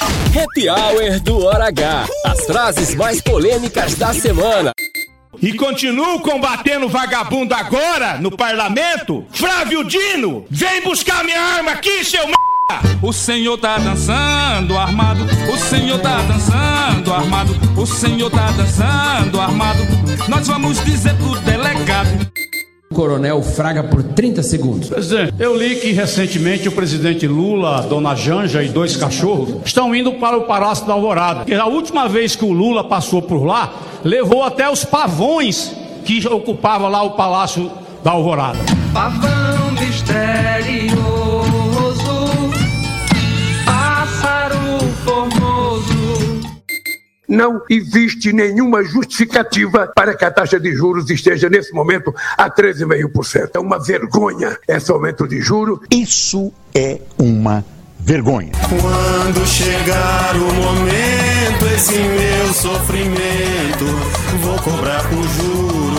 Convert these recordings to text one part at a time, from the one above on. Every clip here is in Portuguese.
Happy Hour do Hora H. As frases mais polêmicas da semana. E continuo combatendo vagabundo agora no parlamento? Flávio Dino, vem buscar minha arma aqui, seu m... O senhor tá dançando armado, o senhor tá dançando armado, o senhor tá dançando armado. Nós vamos dizer pro delegado. Coronel Fraga por 30 segundos. Presidente, eu li que recentemente o presidente Lula, Dona Janja e dois cachorros estão indo para o Palácio da Alvorada. E a última vez que o Lula passou por lá, levou até os pavões que ocupavam lá o Palácio da Alvorada. Pavão misterioso, Não existe nenhuma justificativa para que a taxa de juros esteja nesse momento a 13,5%. É uma vergonha esse aumento de juros. Isso é uma vergonha. Quando chegar o momento, esse meu sofrimento, vou cobrar com juros, juro.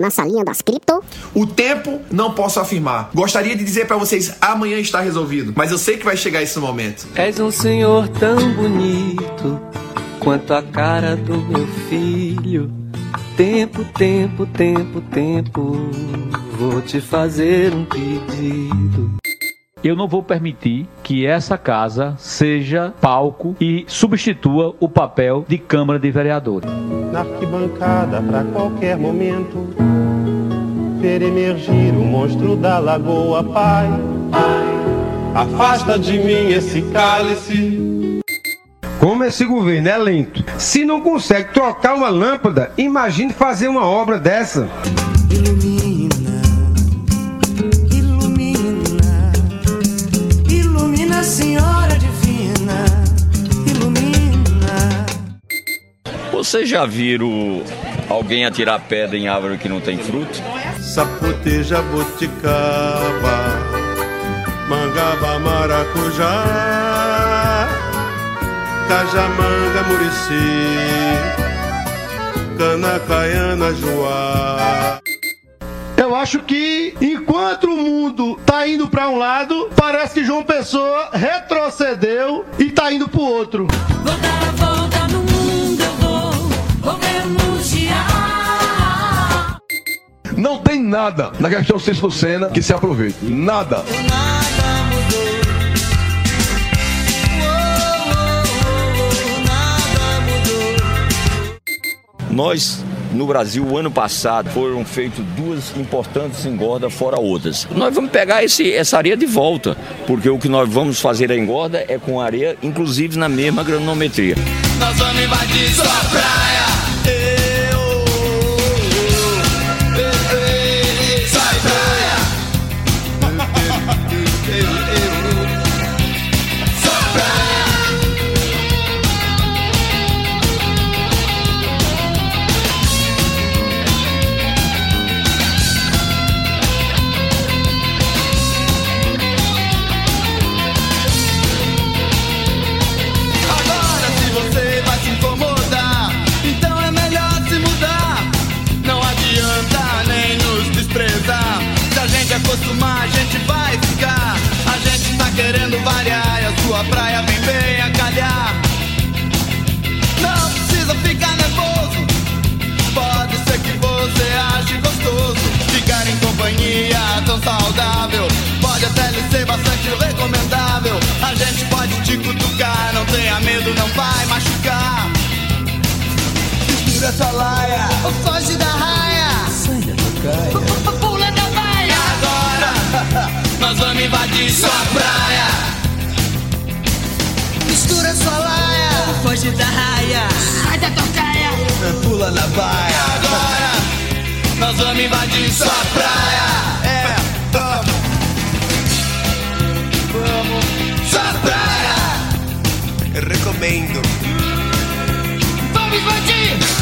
Na salinha das cripto. O tempo, não posso afirmar. Gostaria de dizer para vocês, amanhã está resolvido. Mas eu sei que vai chegar esse momento. És um senhor tão bonito quanto a cara do meu filho. Tempo, tempo, tempo, tempo, vou te fazer um pedido. Eu não vou permitir que essa casa seja palco e substitua o papel de Câmara de Vereadores. Na arquibancada, para qualquer momento, ver emergir o monstro da lagoa, pai. Afasta de mim esse cálice. Como esse governo é lento, se não consegue trocar uma lâmpada, imagine fazer uma obra dessa. Ilumina, Senhora Divina, ilumina. Vocês já viram alguém atirar pedra em árvore que não tem fruto? Sapute, jabuticaba, mangaba, maracujá, cajamanga, murici, cana, caiana, joá. Eu acho que enquanto o mundo tá indo para um lado, parece que João Pessoa retrocedeu e tá indo pro outro. Vou Não tem nada na questão Cícero Lucena que se aproveite. Nada. Nós, no Brasil, o ano passado, foram feitas duas importantes engordas fora outras. Nós vamos pegar esse, essa areia de volta, porque o que nós vamos fazer a engorda é com areia, inclusive na mesma granometria. Nós vamos invadir sua praia. Variar e a sua praia vem bem a calhar. Não precisa ficar nervoso. Pode ser que você ache gostoso. Ficar em companhia tão saudável. Pode até lhe ser bastante recomendável. A gente pode te cutucar, não tenha medo, não vai machucar. Mistura essa laia, ou foge da raia. Sai da tocaia. Pula da baia. Agora, nós vamos invadir sua praia. Mistura sua laia, foge da raia. Sai da tocaia. Pula na baia. Agora, nós vamos invadir sua praia. É, vamos. Vamos. Sua praia. Eu recomendo. Vamos invadir!